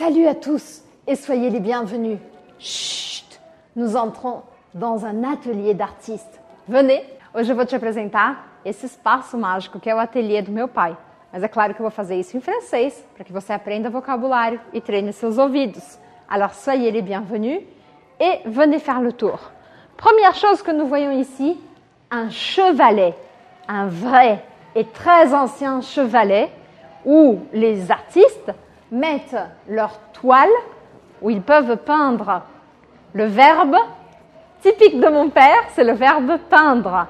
Salut à tous et soyez les bienvenus. Chut, nous entrons dans um ateliê d'artiste. Venez, hoje eu vou te apresentar esse espaço mágico que é o ateliê do meu pai. Mas é claro que eu vou fazer isso em francês, para que você aprenda vocabulário e treine seus ouvidos. Alors soyez les bienvenus et venez faire le tour. Première chose que nous voyons ici, un chevalet, un vrai et très ancien chevalet où les artistes mettent leur toile, où ils peuvent peindre. Le verbe typique de mon père, c'est le verbe peindre.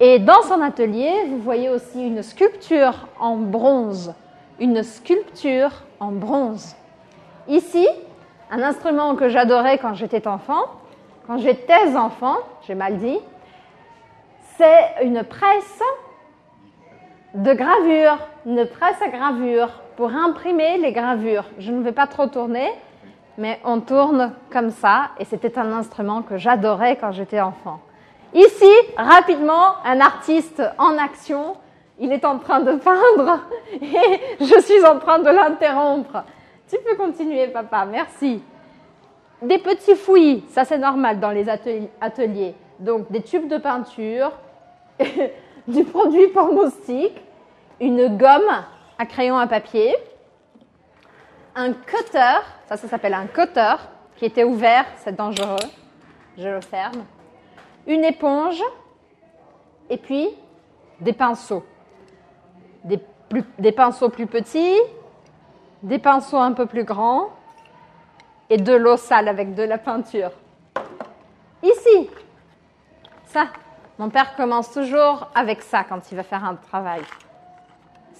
Et dans son atelier, vous voyez aussi une sculpture en bronze. Une sculpture en bronze. Ici, un instrument que j'adorais quand j'étais enfant, quand j'étais enfant, j'ai mal dit, c'est une presse de gravure, une presse à gravure pour imprimer les gravures. Je ne vais pas trop tourner, mais on tourne comme ça et c'était un instrument que j'adorais quand j'étais enfant. Ici, rapidement, un artiste en action, il est en train de peindre et je suis en train de l'interrompre. Tu peux continuer, papa, merci. Des petits fouillis, ça c'est normal dans les ateliers. Donc des tubes de peinture, du produit pour moustiques, une gomme à crayon à papier, un cutter, ça, ça s'appelle un cutter, qui était ouvert, c'est dangereux, je le ferme, une éponge, et puis des pinceaux. Des, des pinceaux plus petits, des pinceaux un peu plus grands, et de l'eau sale avec de la peinture. Ici, ça, mon père commence toujours avec ça quand il va faire un travail.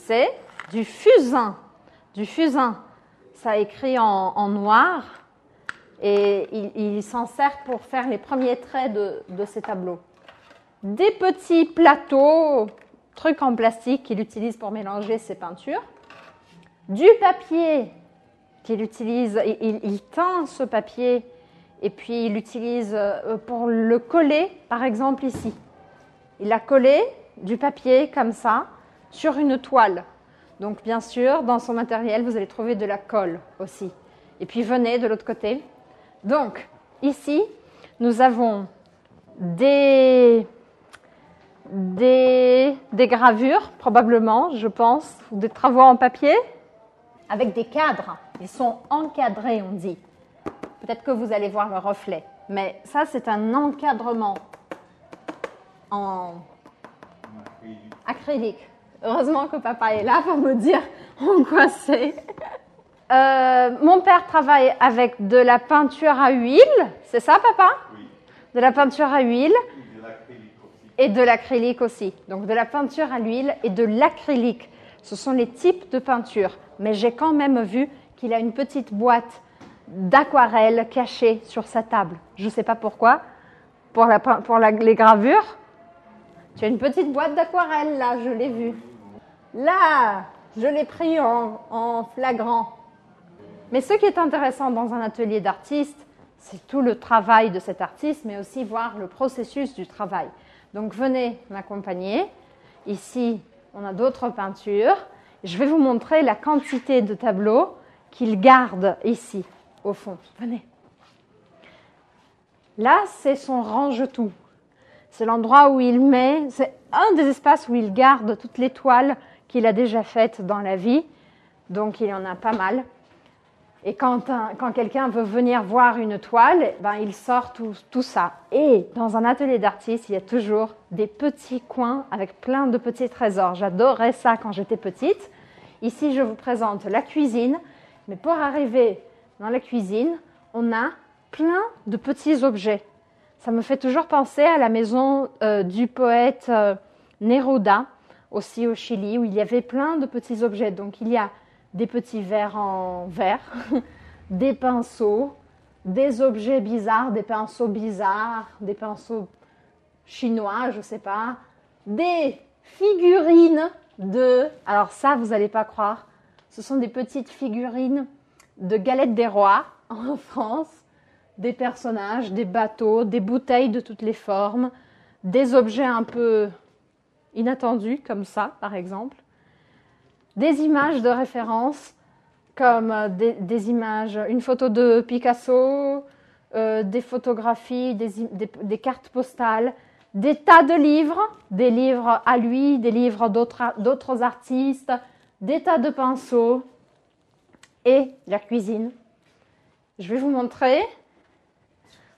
C'est du fusain. Du fusain. Ça écrit en, noir et il, s'en sert pour faire les premiers traits de, ces tableaux. Des petits plateaux, trucs en plastique qu'il utilise pour mélanger ses peintures. Du papier qu'il utilise, il, il, teint ce papier et puis il l'utilise pour le coller, par exemple ici. Il a collé du papier comme ça sur une toile. Donc bien sûr, dans son matériel, vous allez trouver de la colle aussi. Et puis venez de l'autre côté. Donc ici, nous avons des, des, des, gravures, probablement, je pense, ou des travaux en papier, avec des cadres. Ils sont encadrés, on dit. Peut-être que vous allez voir le reflet. Mais ça, c'est un encadrement en acrylique. Heureusement que papa est là pour me dire en quoi c'est. Euh, mon père travaille avec de la peinture à huile, c'est ça papa? Oui. De la peinture à huile Et de l'acrylique aussi. et de l'acrylique aussi. Donc de la peinture à l'huile et de l'acrylique. Ce sont les types de peinture. Mais j'ai quand même vu qu'il a une petite boîte d'aquarelle cachée sur sa table. Je ne sais pas pourquoi. Pour, la, pour la, les gravures. Tu as une petite boîte d'aquarelle là, je l'ai vue. Là, je l'ai pris en, en, flagrant. Mais ce qui est intéressant dans un atelier d'artiste, c'est tout le travail de cet artiste, mais aussi voir le processus du travail. Donc venez m'accompagner. Ici, on a d'autres peintures. Je vais vous montrer la quantité de tableaux qu'il garde ici, au fond. Venez. Là, c'est son range-tout. C'est l'endroit où il met, c'est un des espaces où il garde toutes les toiles qu'il a déjà faites dans la vie. Donc il y en a pas mal. Et quand, quand quelqu'un veut venir voir une toile, ben, il sort tout, tout ça. Et dans un atelier d'artiste, il y a toujours des petits coins avec plein de petits trésors. J'adorais ça quand j'étais petite. Ici, je vous présente la cuisine. Mais pour arriver dans la cuisine, on a plein de petits objets. Ça me fait toujours penser à la maison euh, du poète euh, Neruda, aussi au Chili, où il y avait plein de petits objets. Donc il y a des petits verres en verre, des pinceaux, des objets bizarres, des pinceaux bizarres, des pinceaux chinois, je sais pas, des figurines de... Alors ça, vous n'allez pas croire, ce sont des petites figurines de galettes des rois en France, des personnages, des bateaux, des bouteilles de toutes les formes, des objets un peu inattendus comme ça, par exemple, des images de référence comme euh, des, images, une photo de Picasso, euh, des photographies, des, des- cartes postales, des tas de livres, des livres à lui, des livres d'autres artistes, des tas de pinceaux et la cuisine. Je vais vous montrer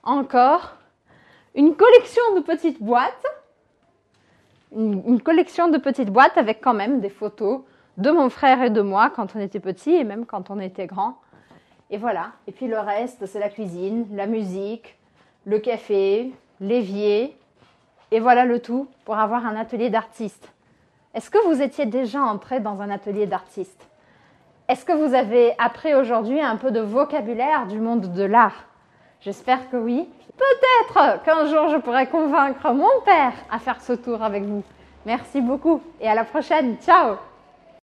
encore une collection de petites boîtes. Une, collection de petites boîtes avec quand même des photos de mon frère et de moi quand on était petits et même quand on était grand. Et voilà. Et puis le reste, c'est la cuisine, la musique, le café, l'évier. Et voilà le tout pour avoir un atelier d'artiste. Est-ce que vous étiez déjà entré dans un atelier d'artiste? Est-ce que vous avez appris aujourd'hui un peu de vocabulaire du monde de l'art? J'espère que oui. Peut-être qu'un jour je pourrai convaincre mon père à faire ce tour avec vous. Merci beaucoup et à la prochaine. Ciao